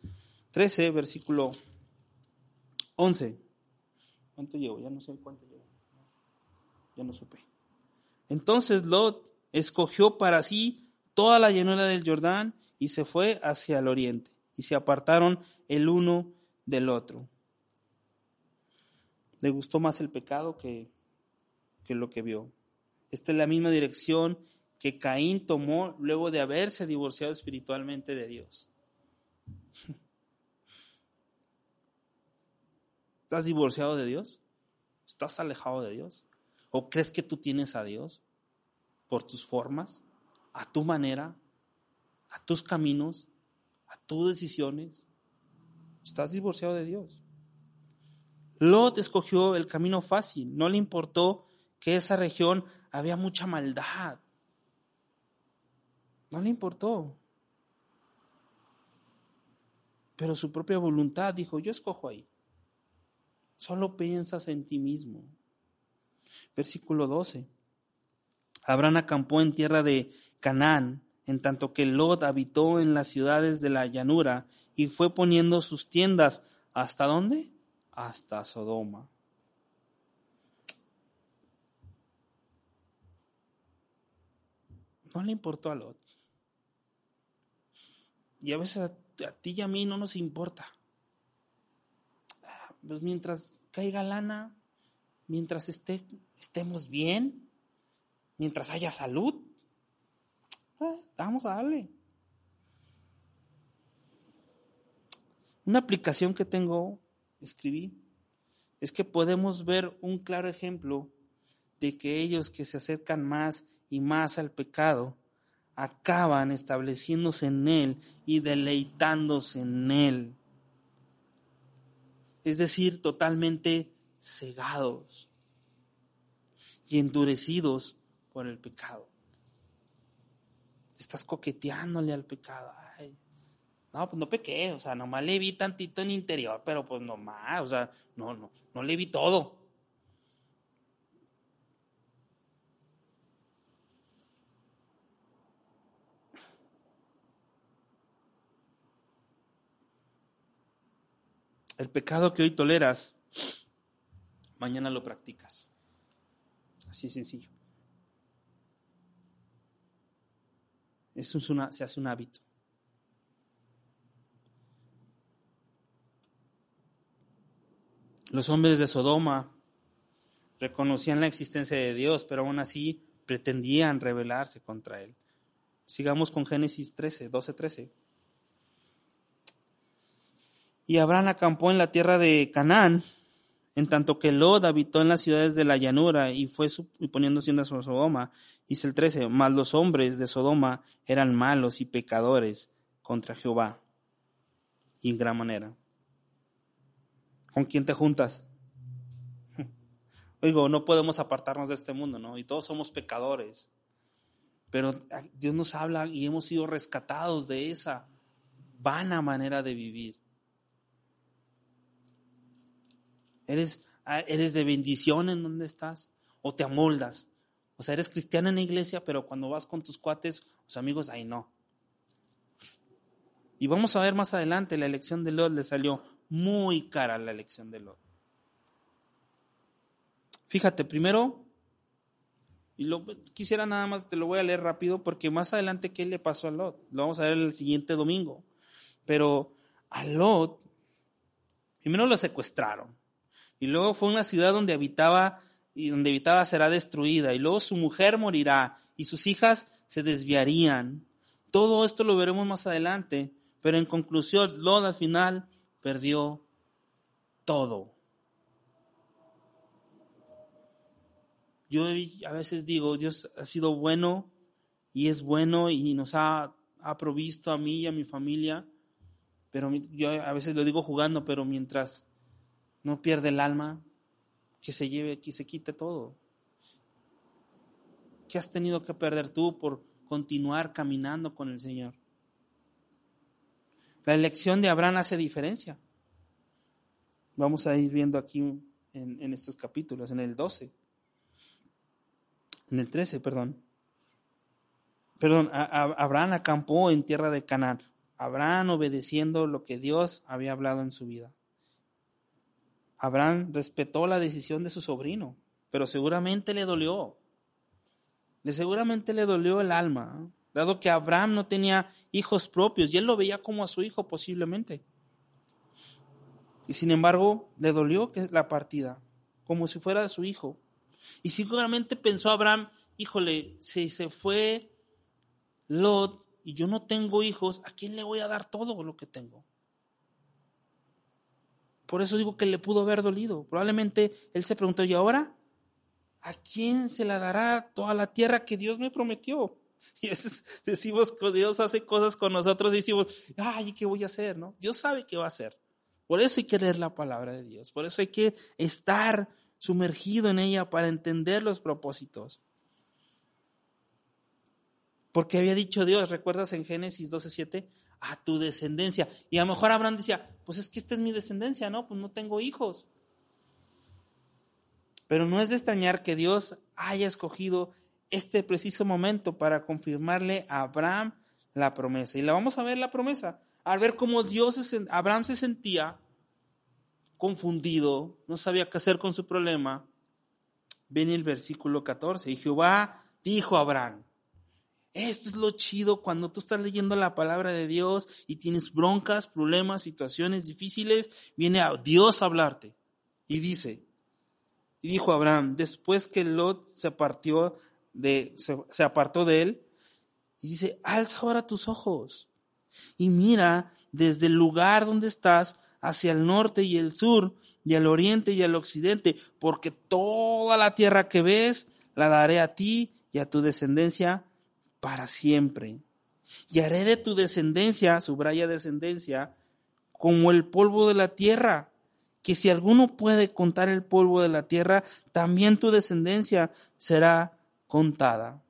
13, versículo 11. ¿Cuánto llevo? Ya no sé cuánto llevo. Ya no supe. Entonces Lot escogió para sí toda la llanura del Jordán y se fue hacia el oriente y se apartaron el uno del otro. Le gustó más el pecado que, que lo que vio. Esta es la misma dirección que Caín tomó luego de haberse divorciado espiritualmente de Dios. [laughs] ¿Estás divorciado de Dios? ¿Estás alejado de Dios? ¿O crees que tú tienes a Dios por tus formas, a tu manera, a tus caminos, a tus decisiones? Estás divorciado de Dios. Lot escogió el camino fácil, no le importó que esa región había mucha maldad. No le importó. Pero su propia voluntad dijo, yo escojo ahí. Solo piensas en ti mismo. Versículo 12. Abraham acampó en tierra de Canaán, en tanto que Lot habitó en las ciudades de la llanura y fue poniendo sus tiendas. ¿Hasta dónde? Hasta Sodoma. No le importó a Lot. Y a veces a, ti y a mí no nos importa. Ah, pues mientras caiga lana, mientras esté, estemos bien, mientras haya salud, eh, vamos a darle. Una aplicación que tengo, escribí, es que podemos ver un claro ejemplo de que ellos que se acercan más y más al pecado acaban estableciéndose en él y deleitándose en él. es decir, totalmente cegados y endurecidos por el pecado. Estás coqueteándole al pecado. no, pues no pequé, o sea, nomás le vi tantito en interior, pero pues nomás, o sea, no, no, no le vi todo. El pecado que hoy toleras, mañana lo practicas. Así sencillo. Eso es se hace un hábito. Los hombres de Sodoma reconocían la existencia de Dios, pero aún así pretendían rebelarse contra él. Sigamos con Génesis 13, 12, 13. Y Abraham acampó en la tierra de Canaán, en tanto que Lod habitó en las ciudades de la llanura y fue poniendo a Sodoma. Dice el 13, mas los hombres de Sodoma eran malos y pecadores contra Jehová. Y en gran manera. ¿Con quién te juntas? [laughs] Oigo, no podemos apartarnos de este mundo, ¿no? Y todos somos pecadores. Pero Dios nos habla y hemos sido rescatados de esa vana manera de vivir. ¿Eres, ah, ¿Eres de bendición en donde estás? ¿O te amoldas? O sea, eres cristiano en la iglesia, pero cuando vas con tus cuates, tus amigos, ahí no. Y vamos a ver más adelante, la elección de Lot le salió muy cara la elección de Lot. Fíjate, primero, y lo, quisiera nada más, te lo voy a leer rápido, porque más adelante, ¿qué le pasó a Lot? Lo vamos a ver el siguiente domingo. Pero a Lot, primero lo secuestraron. Y luego fue una ciudad donde habitaba y donde habitaba será destruida. Y luego su mujer morirá y sus hijas se desviarían. Todo esto lo veremos más adelante. Pero en conclusión, Lot al final perdió todo. Yo a veces digo, Dios ha sido bueno y es bueno y nos ha, ha provisto a mí y a mi familia. Pero yo a veces lo digo jugando, pero mientras no pierde el alma, que se lleve, que se quite todo. ¿Qué has tenido que perder tú por continuar caminando con el Señor? La elección de Abraham hace diferencia. Vamos a ir viendo aquí en, estos capítulos, en el 12, en el 13, perdón. Perdón, Abraham acampó en tierra de Canaán. Abraham obedeciendo lo que Dios había hablado en su vida. Abraham respetó la decisión de su sobrino, pero seguramente le dolió. Le seguramente le dolió el alma, dado que Abraham no tenía hijos propios y él lo veía como a su hijo posiblemente. Y sin embargo, le dolió la partida, como si fuera su hijo. Y seguramente pensó Abraham, híjole, si se fue Lot y yo no tengo hijos, ¿a quién le voy a dar todo lo que tengo? Por eso digo que le pudo haber dolido. Probablemente él se preguntó, ¿y ahora? ¿A quién se la dará toda la tierra que Dios me prometió? [laughs] Y decimos que Dios hace cosas con nosotros y decimos, ay, ¿qué voy a hacer? ¿No? Dios sabe qué va a hacer. Por eso hay que leer la palabra de Dios. Por eso hay que estar sumergido en ella para entender los propósitos. Porque había dicho Dios, ¿recuerdas en Génesis 12:7? A tu descendencia. Y a lo mejor Abraham decía, pues es que esta es mi descendencia, ¿no? Pues no tengo hijos. Pero no es de extrañar que Dios haya escogido este preciso momento para confirmarle a Abraham la promesa. Y la vamos a ver la promesa, a ver cómo Dios, Abraham se sentía confundido, no sabía qué hacer con su problema. Viene el versículo 14, y Jehová dijo a Abraham, esto es lo chido cuando tú estás leyendo la palabra de Dios y tienes broncas, problemas, situaciones difíciles, viene a Dios a hablarte. Y dice, y dijo Abraham, después que Lot se partió de, se, apartó de él, y dice, alza ahora tus ojos y mira desde el lugar donde estás hacia el norte y el sur y al oriente y al occidente, porque toda la tierra que ves la daré a ti y a tu descendencia para siempre. Y haré de tu descendencia, subraya descendencia, como el polvo de la tierra, que si alguno puede contar el polvo de la tierra, también tu descendencia será contada.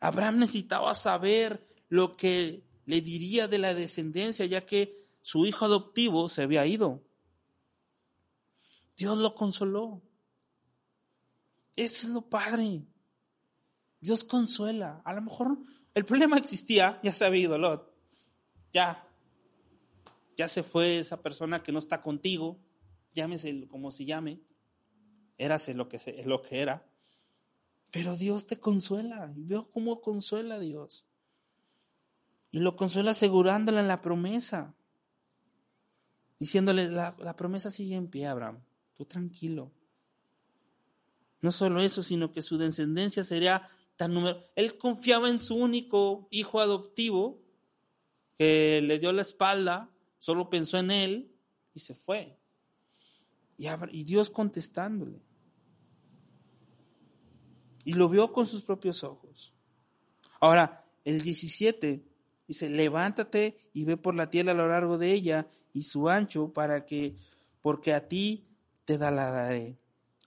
Abraham necesitaba saber lo que le diría de la descendencia, ya que su hijo adoptivo se había ido. Dios lo consoló. Eso es lo padre. Dios consuela. A lo mejor el problema existía, ya se había ido Lot. Ya. Ya se fue esa persona que no está contigo. Llámese como se llame. Érase lo que, se, lo que era. Pero Dios te consuela. Y veo cómo consuela Dios. Y lo consuela asegurándole la promesa. Diciéndole, la, la promesa sigue en pie, Abraham. Tú tranquilo. No solo eso, sino que su descendencia sería Él confiaba en su único hijo adoptivo, que le dio la espalda, solo pensó en él y se fue. Y, y Dios contestándole. Y lo vio con sus propios ojos. Ahora, el 17 dice, levántate y ve por la tierra a lo largo de ella y su ancho para que, porque a ti te da la daré.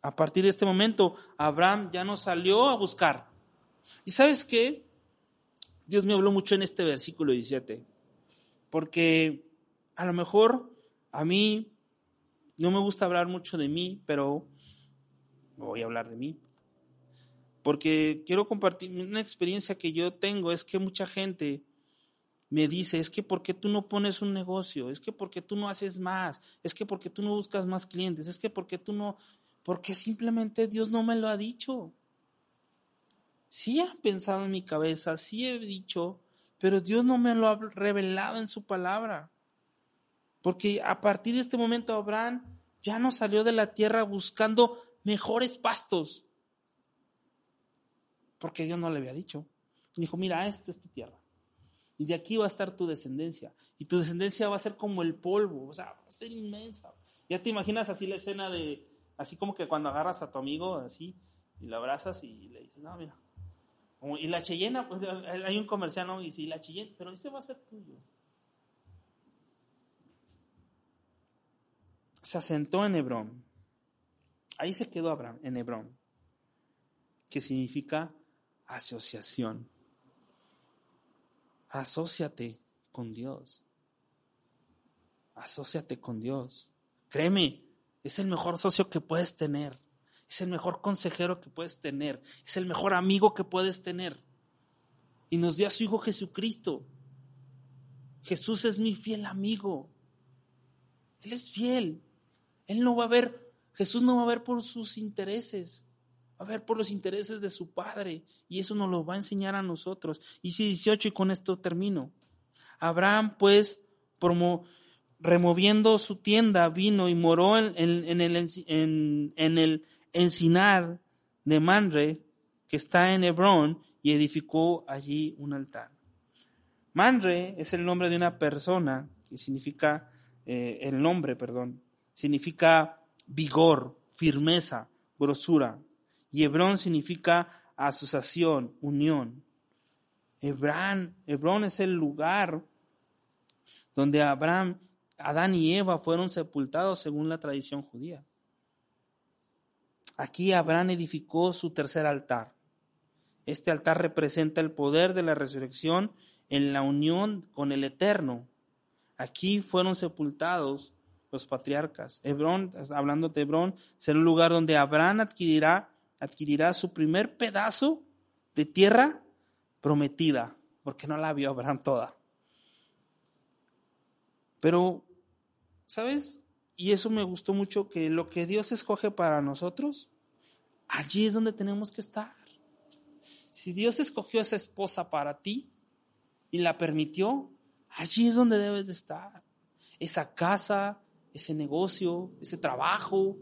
A partir de este momento, Abraham ya no salió a buscar. ¿Y sabes qué? Dios me habló mucho en este versículo 17. Porque a lo mejor a mí no me gusta hablar mucho de mí, pero voy a hablar de mí. Porque quiero compartir una experiencia que yo tengo, es que mucha gente me dice, es que porque tú no pones un negocio, es que porque tú no haces más, es que porque tú no buscas más clientes, es que porque tú no, porque simplemente Dios no me lo ha dicho. Sí he pensado en mi cabeza, sí he dicho, pero Dios no me lo ha revelado en su palabra. Porque a partir de este momento Abraham ya no salió de la tierra buscando mejores pastos. Porque Dios no le había dicho. Dijo, mira, esta es tu tierra. Y de aquí va a estar tu descendencia. Y tu descendencia va a ser como el polvo. O sea, va a ser inmensa. Ya te imaginas así la escena de, Así como que cuando agarras a tu amigo así y lo abrazas y le dices, no, mira. Y la Cheyena, pues hay un comercial, ¿no? Y si la Cheyena, pero ese va a ser tuyo. Se asentó en Hebrón. Ahí se quedó Abraham, en Hebrón, que significa asociación. Asociate con Dios. Asociate con Dios. Créeme, es el mejor socio que puedes tener. Es el mejor consejero que puedes tener. Es el mejor amigo que puedes tener. Y nos dio a su Hijo Jesucristo. Jesús es mi fiel amigo. Él es fiel. Él no va a ver, Jesús no va a ver por sus intereses. Va a ver por los intereses de su Padre. Y eso nos lo va a enseñar a nosotros. Y si 18 y con esto termino. Abraham pues promo, removiendo su tienda, vino y moró en, el, en, el encinar de Manre, que está en Hebrón, y edificó allí un altar. Manre es el nombre de una persona, que significa, eh, el nombre, perdón, significa vigor, firmeza, grosura. Y Hebrón significa asociación, unión. Hebrón, Hebrón es el lugar donde Abraham Adán y Eva fueron sepultados según la tradición judía. Aquí Abraham edificó su tercer altar. Este altar representa el poder de la resurrección en la unión con el Eterno. Aquí fueron sepultados los patriarcas. Hebrón, hablando de Hebrón, será un lugar donde Abraham adquirirá, adquirirá su primer pedazo de tierra prometida, porque no la vio Abraham toda. Pero ¿Sabes? Y eso me gustó mucho, que lo que Dios escoge para nosotros, allí es donde tenemos que estar. Si Dios escogió esa esposa para ti y la permitió, allí es donde debes de estar. Esa casa, ese negocio, ese trabajo.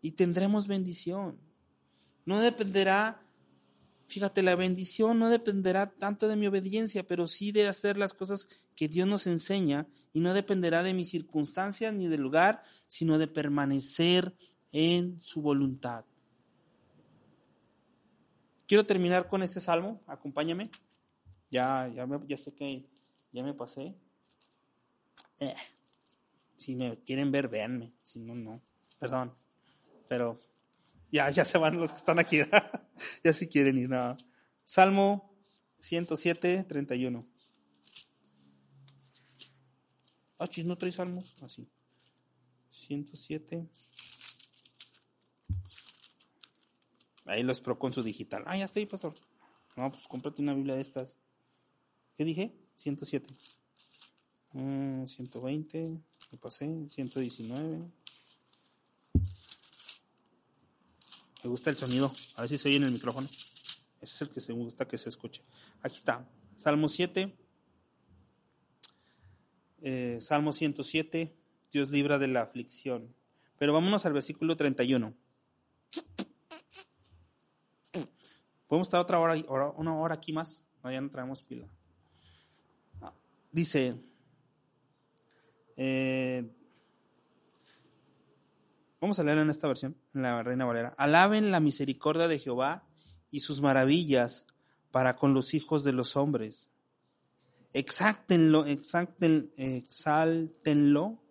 Y tendremos bendición. No dependerá Fíjate, la bendición no dependerá tanto de mi obediencia, pero sí de hacer las cosas que Dios nos enseña y no dependerá de mis circunstancias ni del lugar, sino de permanecer en su voluntad. Quiero terminar con este salmo, acompáñame. Ya, ya, sé que ya me pasé. Eh, si me quieren ver, véanme. Si no, no. Perdón. Pero ya, ya se van los que están aquí. [laughs] ya si quieren ir. nada. Salmo 107, 31. Ah, chis, no trae salmos. Así. 107. Ahí los pro con su digital. Ah, ya está ahí, pastor. No, pues cómprate una Biblia de estas. ¿Qué dije? 107. 120. Mm, Me pasé. 119. Me gusta el sonido. A ver si se oye en el micrófono. Ese es el que se me gusta que se escuche. Aquí está. Salmo 7. Eh, Salmo 107. Dios libra de la aflicción. Pero vámonos al versículo 31. Podemos estar otra hora, una hora aquí más. No, ya no traemos pila. Ah, dice, eh, vamos a leer en esta versión, en la Reina Valera. Alaben la misericordia de Jehová y sus maravillas para con los hijos de los hombres. Exáltenlo, exalten, exáltenlo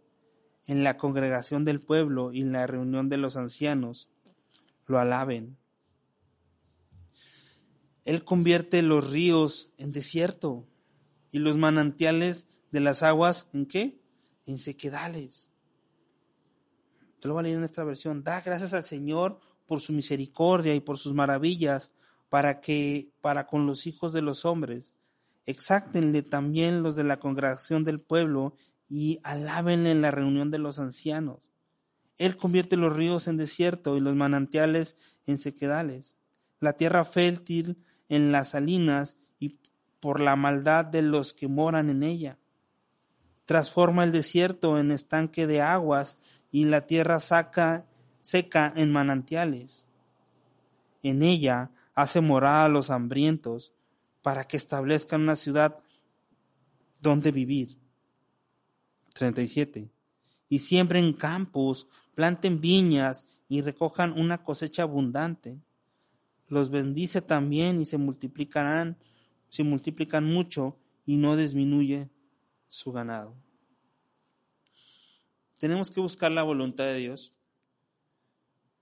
en la congregación del pueblo y en la reunión de los ancianos. Lo alaben él convierte los ríos en desierto y los manantiales de las aguas en qué? En sequedales. Te lo voy a leer en esta versión. Da gracias al Señor por su misericordia y por sus maravillas para que para con los hijos de los hombres. Exáctenle también los de la congregación del pueblo y alábenle en la reunión de los ancianos. Él convierte los ríos en desierto y los manantiales en sequedales. La tierra fértil en las salinas y por la maldad de los que moran en ella. Transforma el desierto en estanque de aguas y la tierra saca, seca en manantiales. En ella hace morada a los hambrientos para que establezcan una ciudad donde vivir. 37. Y siembren campos, planten viñas y recojan una cosecha abundante los bendice también y se multiplicarán, se multiplican mucho y no disminuye su ganado. Tenemos que buscar la voluntad de Dios.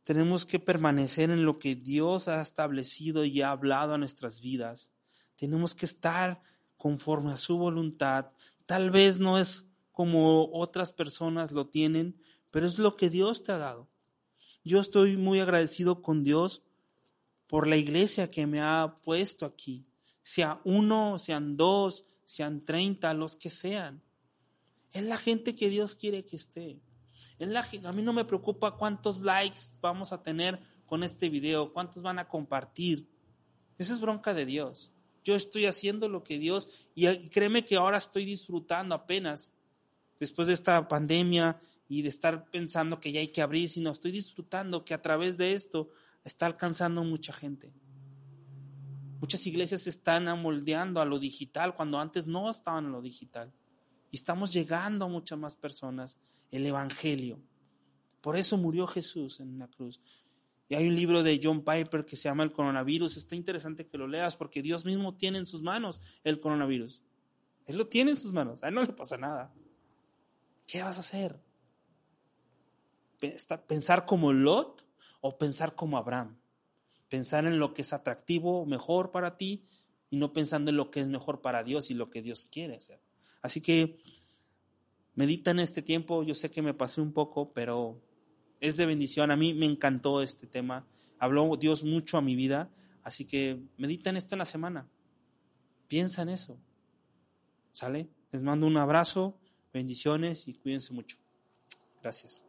Tenemos que permanecer en lo que Dios ha establecido y ha hablado a nuestras vidas. Tenemos que estar conforme a su voluntad. Tal vez no es como otras personas lo tienen, pero es lo que Dios te ha dado. Yo estoy muy agradecido con Dios por la iglesia que me ha puesto aquí, sea uno, sean dos, sean treinta, los que sean. Es la gente que Dios quiere que esté. Es la, a mí no me preocupa cuántos likes vamos a tener con este video, cuántos van a compartir. Esa es bronca de Dios. Yo estoy haciendo lo que Dios, y créeme que ahora estoy disfrutando apenas, después de esta pandemia y de estar pensando que ya hay que abrir, sino estoy disfrutando que a través de esto está alcanzando mucha gente. Muchas iglesias se están amoldeando a lo digital cuando antes no estaban en lo digital. Y estamos llegando a muchas más personas el Evangelio. Por eso murió Jesús en la cruz. Y hay un libro de John Piper que se llama El coronavirus. Está interesante que lo leas porque Dios mismo tiene en sus manos el coronavirus. Él lo tiene en sus manos. A él no le pasa nada. ¿Qué vas a hacer? ¿Pensar como Lot? o pensar como Abraham, pensar en lo que es atractivo, mejor para ti y no pensando en lo que es mejor para Dios y lo que Dios quiere hacer. Así que medita en este tiempo, yo sé que me pasé un poco, pero es de bendición. A mí me encantó este tema, habló Dios mucho a mi vida, así que medita en esto en la semana, piensa en eso. ¿Sale? Les mando un abrazo, bendiciones y cuídense mucho. Gracias.